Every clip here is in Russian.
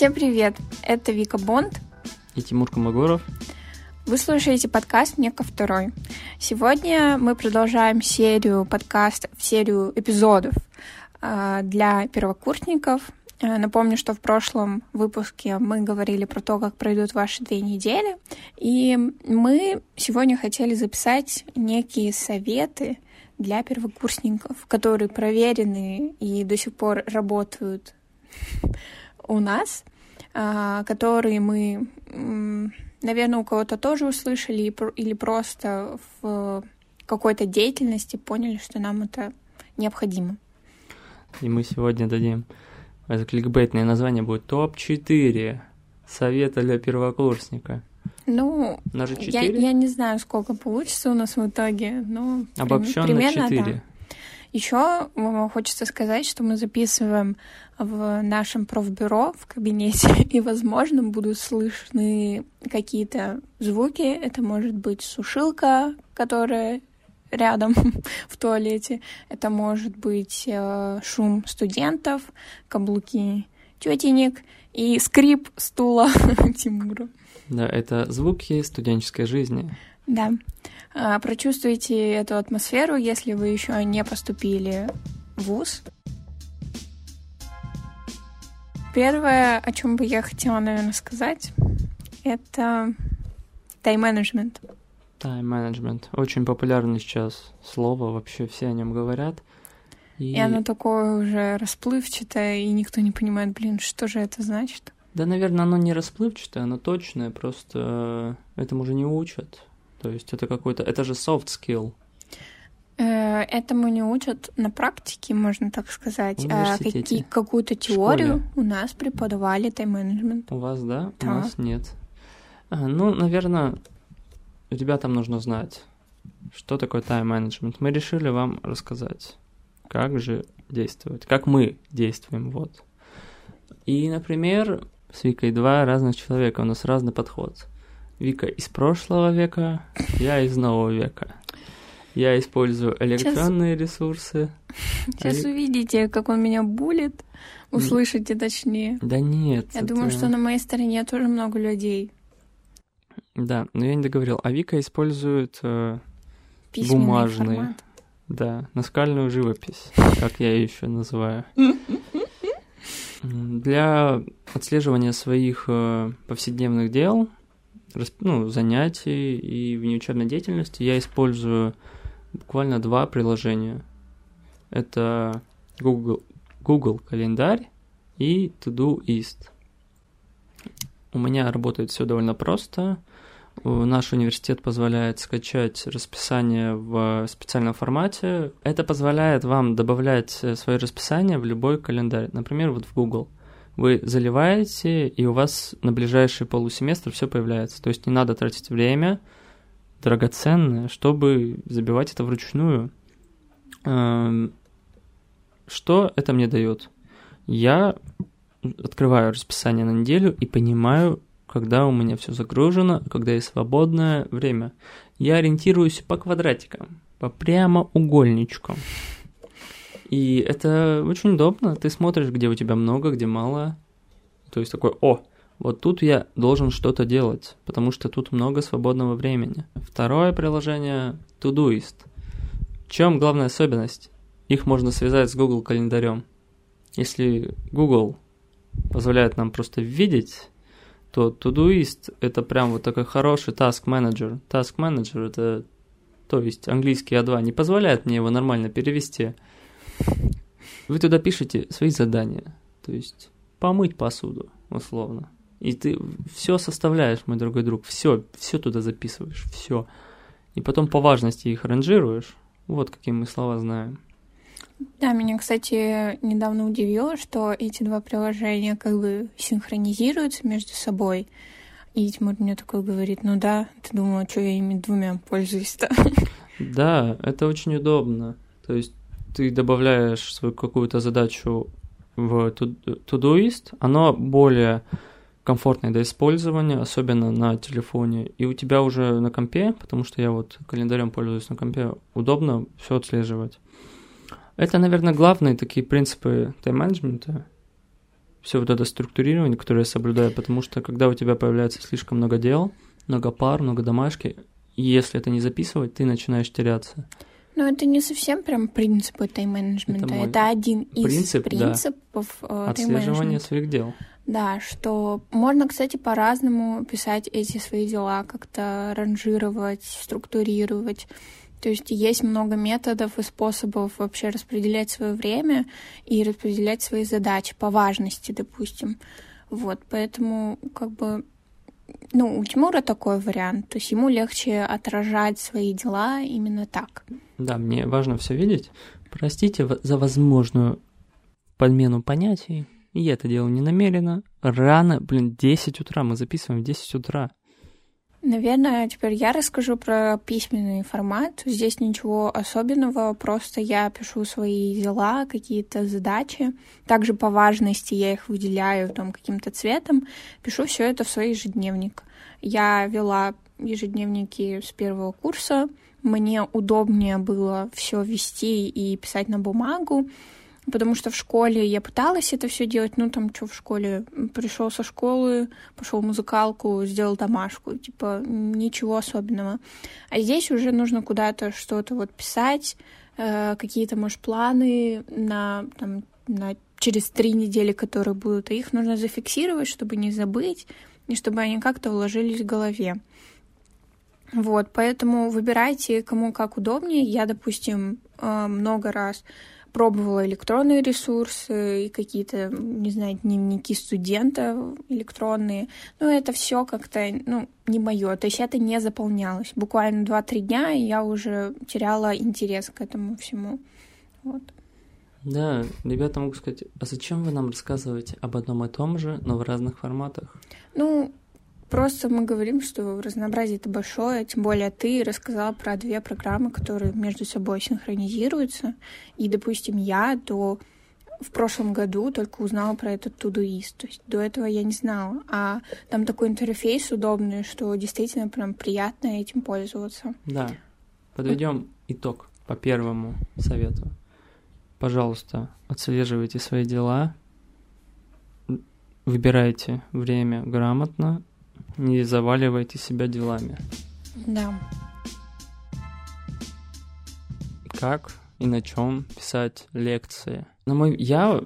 Всем привет! Это Вика Бонд и Тимур Камагоров. Вы слушаете подкаст «Не ко второй». Сегодня мы продолжаем серию подкастов, серию эпизодов э, для первокурсников. Э, напомню, что в прошлом выпуске мы говорили про то, как пройдут ваши две недели. И мы сегодня хотели записать некие советы для первокурсников, которые проверены и до сих пор работают у нас, а, которые мы, наверное, у кого-то тоже услышали или просто в какой-то деятельности поняли, что нам это необходимо. И мы сегодня дадим это кликбейтное название будет топ-4 совета для первокурсника. Ну, я, я не знаю, сколько получится у нас в итоге, но Обобщенно примерно 4. Да. Еще хочется сказать, что мы записываем в нашем профбюро в кабинете, и, возможно, будут слышны какие-то звуки. Это может быть сушилка, которая рядом в туалете. Это может быть э, шум студентов, каблуки тетенек и скрип стула Тимура. Да, это звуки студенческой жизни. Да. А, прочувствуйте эту атмосферу, если вы еще не поступили в ВУЗ. Первое, о чем бы я хотела, наверное, сказать, это тайм-менеджмент. Тайм-менеджмент. Очень популярное сейчас слово, вообще все о нем говорят. И... и оно такое уже расплывчатое, и никто не понимает, блин, что же это значит. Да, наверное, оно не расплывчатое, оно точное, просто этому уже не учат. То есть это какой-то, это же soft skill. Э, этому не учат на практике, можно так сказать. А какие, какую-то теорию у нас преподавали тайм-менеджмент. У вас, да? да? У нас нет. А, ну, наверное, ребятам нужно знать, что такое тайм-менеджмент. Мы решили вам рассказать, как же действовать, как мы действуем, вот. И, например, с Викой два разных человека, у нас разный подход. Вика из прошлого века, я из нового века. Я использую электронные Сейчас... ресурсы. Сейчас а... увидите, как он меня булит. Услышите точнее. Да нет. Я это... думаю, что на моей стороне тоже много людей. Да, но я не договорил. А Вика использует э, бумажные. Формат. Да, наскальную живопись, как я ее еще называю. Для отслеживания своих э, повседневных дел ну, занятий и внеучебной деятельности я использую буквально два приложения. Это Google, Google календарь и Todoist. У меня работает все довольно просто. Наш университет позволяет скачать расписание в специальном формате. Это позволяет вам добавлять свое расписание в любой календарь. Например, вот в Google – вы заливаете, и у вас на ближайший полусеместр все появляется. То есть не надо тратить время драгоценное, чтобы забивать это вручную. Эм, что это мне дает? Я открываю расписание на неделю и понимаю, когда у меня все загружено, когда есть свободное время. Я ориентируюсь по квадратикам, по прямоугольничкам. И это очень удобно. Ты смотришь, где у тебя много, где мало. То есть такой, о, вот тут я должен что-то делать, потому что тут много свободного времени. Второе приложение Todoist. В чем главная особенность? Их можно связать с Google календарем. Если Google позволяет нам просто видеть, то Todoist это прям вот такой хороший task manager. Task manager это, то есть английский А2 не позволяет мне его нормально перевести. Вы туда пишете свои задания, то есть помыть посуду, условно. И ты все составляешь, мой дорогой друг, все, все туда записываешь, все. И потом по важности их ранжируешь. Вот какие мы слова знаем. Да, меня, кстати, недавно удивило, что эти два приложения как бы синхронизируются между собой. И Тимур мне такой говорит, ну да, ты думала, что я ими двумя пользуюсь-то? Да, это очень удобно. То есть ты добавляешь свою какую-то задачу в Todoist, оно более комфортное для использования, особенно на телефоне. И у тебя уже на компе, потому что я вот календарем пользуюсь на компе, удобно все отслеживать. Это, наверное, главные такие принципы тайм-менеджмента. все вот это структурирование, которое я соблюдаю, потому что когда у тебя появляется слишком много дел, много пар, много домашки, если это не записывать, ты начинаешь теряться. Но это не совсем прям принципы тайм-менеджмента. Это, это один из принцип, принципов да. Э, Отслеживание своих дел. Да, что можно, кстати, по-разному писать эти свои дела, как-то ранжировать, структурировать. То есть есть много методов и способов вообще распределять свое время и распределять свои задачи по важности, допустим. Вот, поэтому как бы ну, у Тимура такой вариант, то есть ему легче отражать свои дела именно так. Да, мне важно все видеть. Простите за возможную подмену понятий. Я это делал не намеренно. Рано, блин, 10 утра. Мы записываем в 10 утра. Наверное, теперь я расскажу про письменный формат. Здесь ничего особенного, просто я пишу свои дела, какие-то задачи. Также по важности я их выделяю там каким-то цветом. Пишу все это в свой ежедневник. Я вела ежедневники с первого курса. Мне удобнее было все вести и писать на бумагу потому что в школе я пыталась это все делать, ну там что в школе, пришел со школы, пошел музыкалку, сделал домашку, типа ничего особенного. А здесь уже нужно куда-то что-то вот писать, э, какие-то, может, планы на, там, на через три недели, которые будут, и их нужно зафиксировать, чтобы не забыть, и чтобы они как-то вложились в голове. Вот, поэтому выбирайте, кому как удобнее. Я, допустим, э, много раз пробовала электронные ресурсы и какие-то, не знаю, дневники студента электронные. Но это все как-то, ну, не мое. То есть это не заполнялось. Буквально 2-3 дня, и я уже теряла интерес к этому всему. Вот. Да, ребята могу сказать, а зачем вы нам рассказываете об одном и том же, но в разных форматах? Ну, Просто мы говорим, что разнообразие это большое, тем более ты рассказала про две программы, которые между собой синхронизируются. И, допустим, я до в прошлом году только узнала про этот Todoist. То есть до этого я не знала. А там такой интерфейс удобный, что действительно прям приятно этим пользоваться. Да. Подведем итог по первому совету. Пожалуйста, отслеживайте свои дела, выбирайте время грамотно не заваливайте себя делами. Да. Как и на чем писать лекции? На мой... Я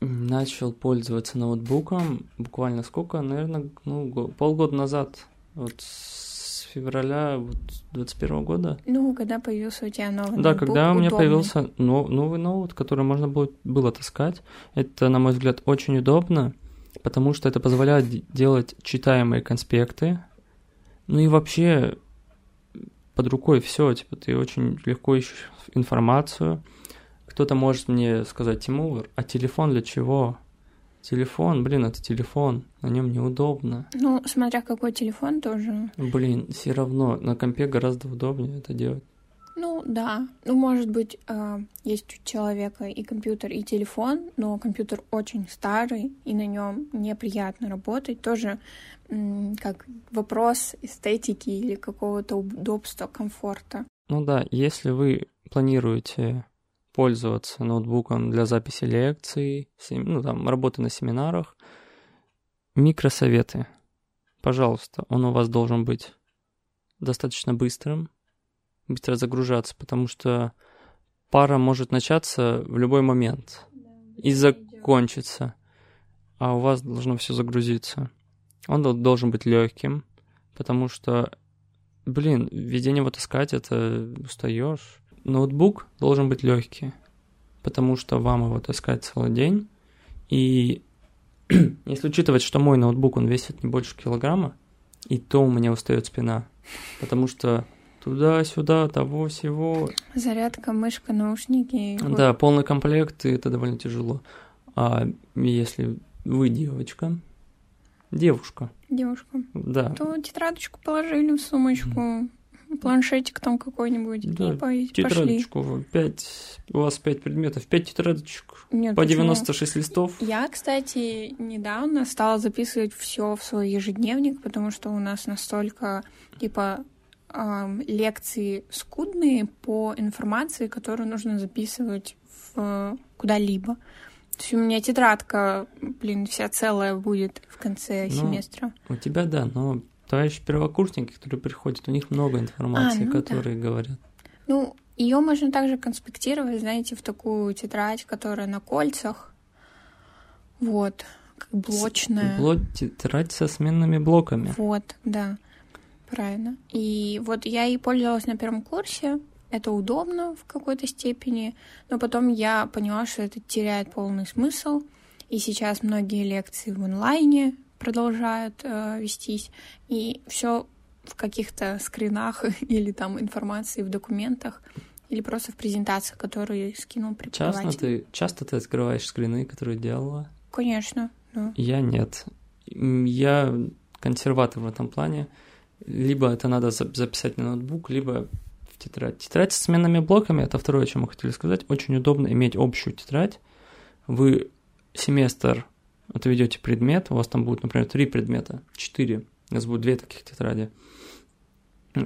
начал пользоваться ноутбуком буквально сколько? Наверное, ну, полгода назад. Вот с февраля вот, 21 года. Ну, когда появился у тебя новый Да, ноутбук, когда у меня удобный. появился но, новый ноут, который можно было, было таскать. Это, на мой взгляд, очень удобно потому что это позволяет делать читаемые конспекты. Ну и вообще под рукой все, типа ты очень легко ищешь информацию. Кто-то может мне сказать, Тимур, а телефон для чего? Телефон, блин, это телефон, на нем неудобно. Ну, смотря какой телефон тоже. Блин, все равно на компе гораздо удобнее это делать. Ну да, ну может быть э, есть у человека и компьютер, и телефон, но компьютер очень старый и на нем неприятно работать. Тоже как вопрос эстетики или какого-то удобства, комфорта. Ну да, если вы планируете пользоваться ноутбуком для записи лекций, ну там работы на семинарах, микросоветы. Пожалуйста, он у вас должен быть достаточно быстрым, быстро загружаться, потому что пара может начаться в любой момент и закончиться, а у вас должно все загрузиться. Он должен быть легким, потому что, блин, введение его таскать, это устаешь. Ноутбук должен быть легкий, потому что вам его таскать целый день. И если учитывать, что мой ноутбук, он весит не больше килограмма, и то у меня устает спина, потому что туда-сюда, того всего. Зарядка, мышка, наушники. Да, полный комплект, и это довольно тяжело. А если вы девочка, девушка. Девушка. Да. То тетрадочку положили в сумочку, планшетик там какой-нибудь, да, и по- тетрадочку, пошли. Пять, у вас пять предметов, пять тетрадочек, Нет, по почему? 96 листов. Я, кстати, недавно стала записывать все в свой ежедневник, потому что у нас настолько, типа, э, лекции скудные по информации, которую нужно записывать в куда-либо. То есть у меня тетрадка, блин, вся целая будет в конце Ну, семестра. У тебя да, но товарищи первокурсники, которые приходят, у них много информации, А, ну да. которые говорят. Ну, ее можно также конспектировать, знаете, в такую тетрадь, которая на кольцах. Вот, как блочная. Блок тетрадь со сменными блоками. Вот, да, правильно. И вот я и пользовалась на первом курсе. Это удобно в какой-то степени, но потом я поняла, что это теряет полный смысл. И сейчас многие лекции в онлайне продолжают э, вестись, и все в каких-то скринах или там информации в документах, или просто в презентациях, которые скинул Часто преподаватель. ты, часто ты открываешь скрины, которые делала? Конечно, да. Я нет. Я консерватор в этом плане. Либо это надо за- записать на ноутбук, либо в тетрадь. Тетрадь с сменными блоками, это второе, о чем мы хотели сказать. Очень удобно иметь общую тетрадь. Вы семестр отведете предмет, у вас там будет, например, три предмета, четыре, у нас будет две таких тетради.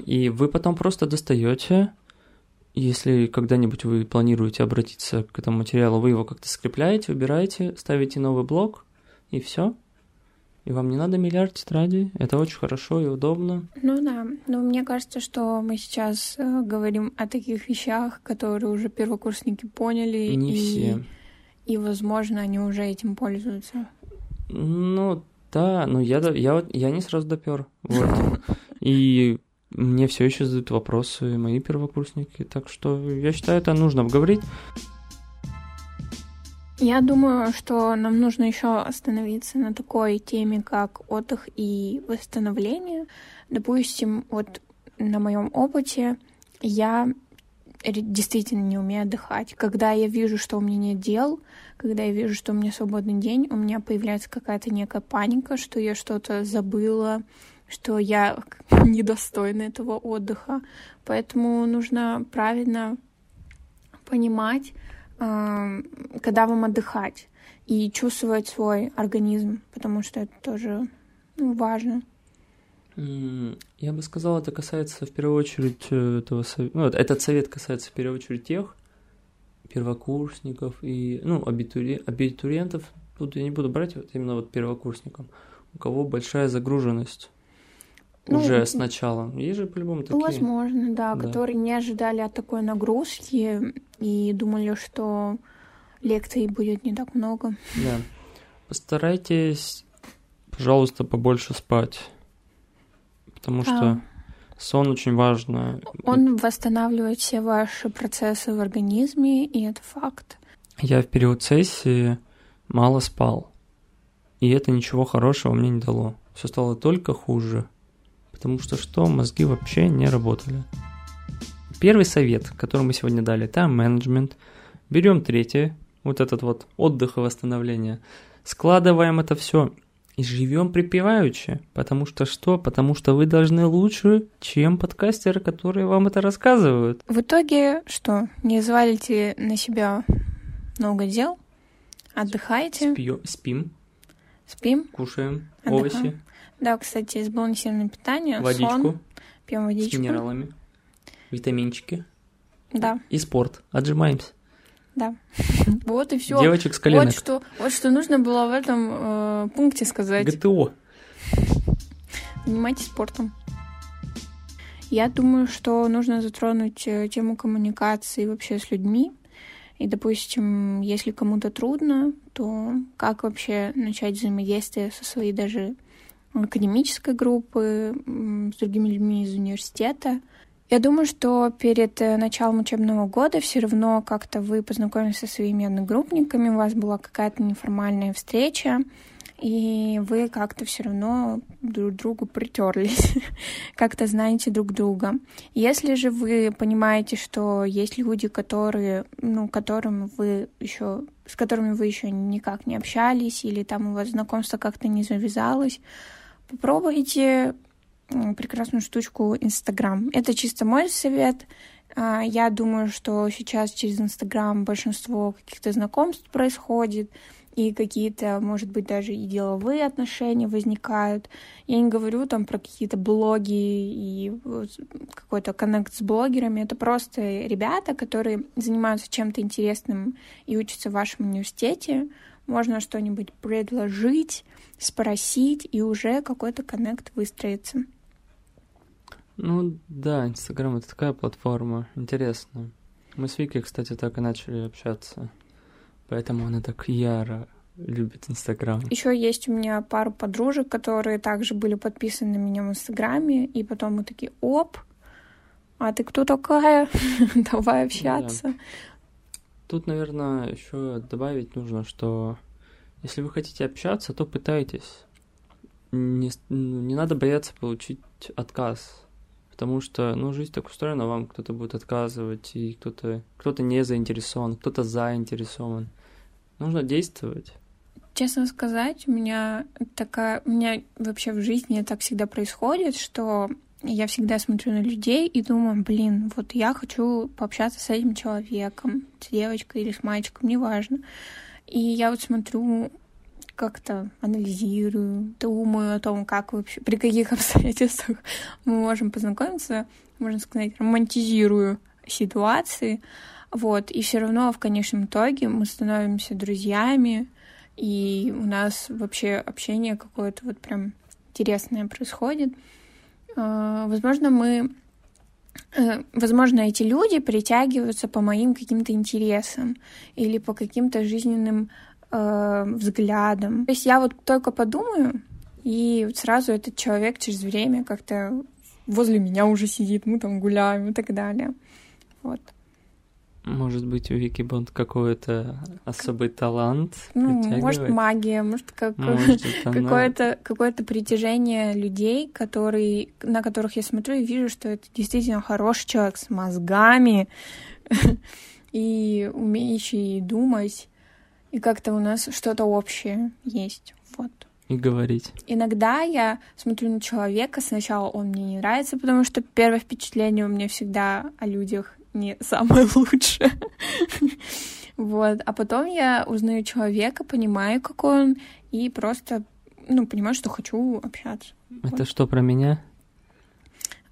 И вы потом просто достаете, если когда-нибудь вы планируете обратиться к этому материалу, вы его как-то скрепляете, убираете, ставите новый блок, и все. И вам не надо миллиард тетрадей. Это очень хорошо и удобно. Ну да, но мне кажется, что мы сейчас э, говорим о таких вещах, которые уже первокурсники поняли. Не и, все. И, возможно, они уже этим пользуются. Ну, да, но я, я, я не сразу допер. Вот. И мне все еще задают вопросы мои первокурсники. Так что я считаю, это нужно обговорить. Я думаю, что нам нужно еще остановиться на такой теме, как отдых и восстановление. Допустим, вот на моем опыте я действительно не умею отдыхать. Когда я вижу, что у меня нет дел, когда я вижу, что у меня свободный день, у меня появляется какая-то некая паника, что я что-то забыла, что я недостойна этого отдыха. Поэтому нужно правильно понимать, когда вам отдыхать и чувствовать свой организм, потому что это тоже ну, важно. Я бы сказал, это касается в первую очередь э, этого совета. Ну, этот совет касается в первую очередь тех первокурсников и, ну, абитури... абитуриентов. Тут я не буду брать вот именно вот первокурсникам, у кого большая загруженность Ну, уже сначала. Есть же по-любому такие. возможно, да, Да. которые не ожидали от такой нагрузки и думали, что лекций будет не так много. Да. Постарайтесь, пожалуйста, побольше спать. Потому что А, сон очень важно. он восстанавливает все ваши процессы в организме, и это факт. Я в период сессии мало спал. И это ничего хорошего мне не дало. Все стало только хуже. Потому что что? Мозги вообще не работали. Первый совет, который мы сегодня дали, тайм-менеджмент. Берем третье, вот этот вот отдых и восстановление. Складываем это все и живем припеваючи. Потому что что? Потому что вы должны лучше, чем подкастеры, которые вам это рассказывают. В итоге что? Не взвалите на себя много дел, отдыхайте, Спьё- спим, спим. кушаем Отдыхаем. овощи, Да, кстати, сбалансированное питание, водичку. сон, пьем с водичку. минералами, витаминчики Да, и спорт. Отжимаемся. да. Вот и все. Девочек с коленок. Вот что, вот что нужно было в этом э, пункте сказать. ГТО. Занимайтесь спортом. Я думаю, что нужно затронуть э, тему коммуникации вообще с людьми. И, допустим, если кому-то трудно, то как вообще начать взаимодействие со своей даже академической группы, с другими людьми из университета. Я думаю, что перед э, началом учебного года все равно как-то вы познакомились со своими одногруппниками, у вас была какая-то неформальная встреча, и вы как-то все равно друг другу притерлись, как-то знаете друг друга. Если же вы понимаете, что есть люди, которые, ну, которым вы еще, с которыми вы еще никак не общались, или там у вас знакомство как-то не завязалось, попробуйте прекрасную штучку Инстаграм. Это чисто мой совет. А, Я думаю, что сейчас через Инстаграм большинство каких-то знакомств происходит. и какие-то, может быть, даже и деловые отношения возникают. Я не говорю там про какие-то блоги и какой-то коннект с блогерами. Это просто ребята, которые занимаются чем-то интересным и учатся в вашем университете. Можно что-нибудь предложить, спросить, и уже какой-то коннект выстроится. Ну да, Инстаграм это такая платформа интересная. Мы с Викой, кстати, так и начали общаться. Поэтому она так яро любит Инстаграм. Еще есть у меня пару подружек, которые также были подписаны на меня в Инстаграме, и потом мы такие, оп, а ты кто такая? Давай общаться. Да. Тут, наверное, еще добавить нужно, что если вы хотите общаться, то пытайтесь. Не, не надо бояться получить отказ потому что, ну, жизнь так устроена, вам кто-то будет отказывать, и кто-то кто не заинтересован, кто-то заинтересован. Нужно действовать. Честно сказать, у меня такая, у меня вообще в жизни так всегда происходит, что я всегда смотрю на людей и думаю, блин, вот я хочу пообщаться с этим человеком, с девочкой или с мальчиком, неважно. И я вот смотрю как-то анализирую, думаю о том, как вообще, при каких обстоятельствах мы можем познакомиться, можно сказать, романтизирую ситуации, вот, и все равно в конечном итоге мы становимся друзьями, и у нас вообще общение какое-то вот прям интересное происходит. А, возможно, мы э, Возможно, эти люди притягиваются по моим каким-то интересам или по каким-то жизненным э, взглядом. То есть я вот только подумаю, и сразу этот человек через время как-то возле меня уже сидит, мы там гуляем и так далее. Вот. Может быть, у Вики Бонд какой-то особый талант? Ну, может, магия, может, как... может какое-то какое притяжение людей, которые, на которых я смотрю и вижу, что это действительно хороший человек с мозгами и умеющий думать и как-то у нас что-то общее есть. Вот. И говорить. Иногда я смотрю на человека, сначала он мне не нравится, потому что первое впечатление у меня всегда о людях не самое лучшее. Вот. А потом я узнаю человека, понимаю, какой он, и просто, ну, понимаю, что хочу общаться. Это вот. что, про меня?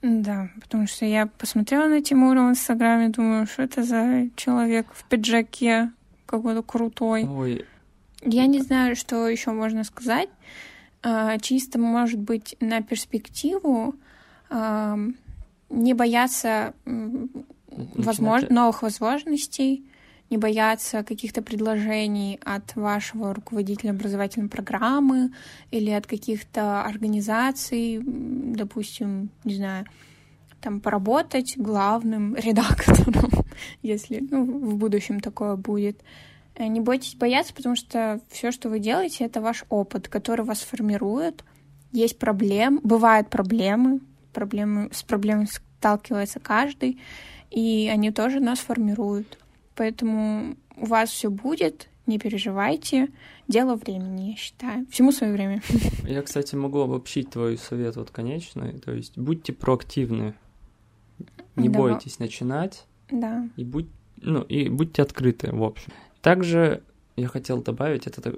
Да, потому что я посмотрела на Тимура в Инстаграме, думаю, что это за человек в пиджаке, какой-то крутой. Ой. Я не знаю, что еще можно сказать. А, чисто, может быть, на перспективу не бояться возможно, новых возможностей, не бояться каких-то предложений от вашего руководителя образовательной программы или от каких-то организаций, допустим, не знаю, там поработать главным редактором, если ну, в будущем такое будет. Э, не бойтесь бояться, потому что все, что вы делаете, это ваш опыт, который вас формирует. Есть проблемы, бывают проблемы, проблемы с проблемами сталкивается каждый, и они тоже нас формируют. Поэтому у вас все будет, не переживайте. Дело времени, я считаю. Всему свое время. Я, кстати, могу обобщить твой совет вот конечный. То есть будьте проактивны не да. бойтесь начинать. Да. И, будь, ну, и будьте открыты, в общем. Также я хотел добавить, это,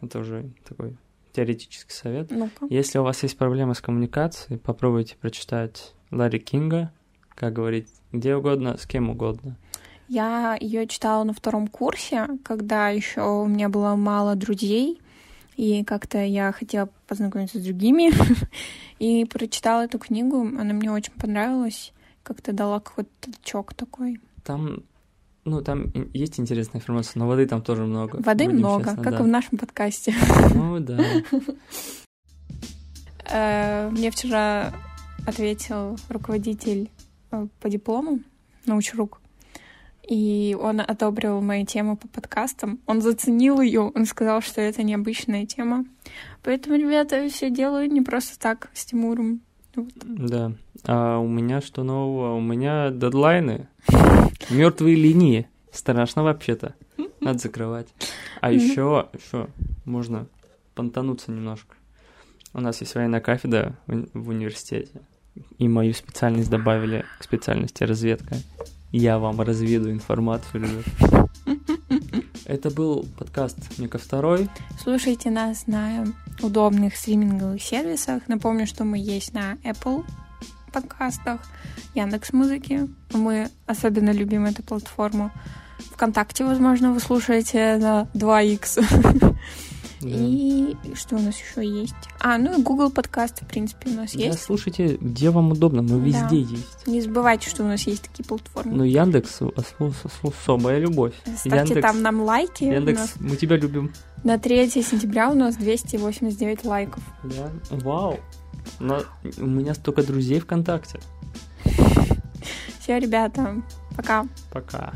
это уже такой теоретический совет. ну -ка. Если у вас есть проблемы с коммуникацией, попробуйте прочитать Ларри Кинга, как говорить, где угодно, с кем угодно. Я ее читала на втором курсе, когда еще у меня было мало друзей, и как-то я хотела познакомиться с другими, и прочитала эту книгу, она мне очень понравилась как-то дала какой-то толчок такой. Там, ну, там есть интересная информация, но воды там тоже много. Воды много, честно, как да. и в нашем подкасте. Ну, да. Э, мне вчера ответил руководитель э, по диплому, научрук, и он одобрил мою тему по подкастам. Он заценил ее, он сказал, что это необычная тема. Поэтому, ребята, все делаю не просто так с Тимуром. Вот. Да. А у меня что нового? У меня дедлайны. Мертвые линии. Страшно вообще-то. Надо закрывать. А еще, еще можно понтануться немножко. У нас есть военная кафедра в, университете. И мою специальность добавили к специальности разведка. Я вам разведу информацию, ребят. Это был подкаст Мика Второй. Слушайте нас на удобных стриминговых сервисах. Напомню, что мы есть на Apple подкастах, Яндекс Музыки. Мы особенно любим эту платформу. ВКонтакте, возможно, вы слушаете на 2х. Да. И что у нас еще есть? А, ну и Google подкасты, в принципе, у нас Да, есть. слушайте, где вам удобно, мы Да. везде есть. Не забывайте, что у нас есть такие платформы. Ну, Яндекс ос- особая любовь. Ставьте там нам лайки. Яндекс, нас мы тебя любим. на 3 сентября у нас 289 лайков. Да? Вау. Но у меня столько друзей ВКонтакте. Все, ребята, пока. Пока.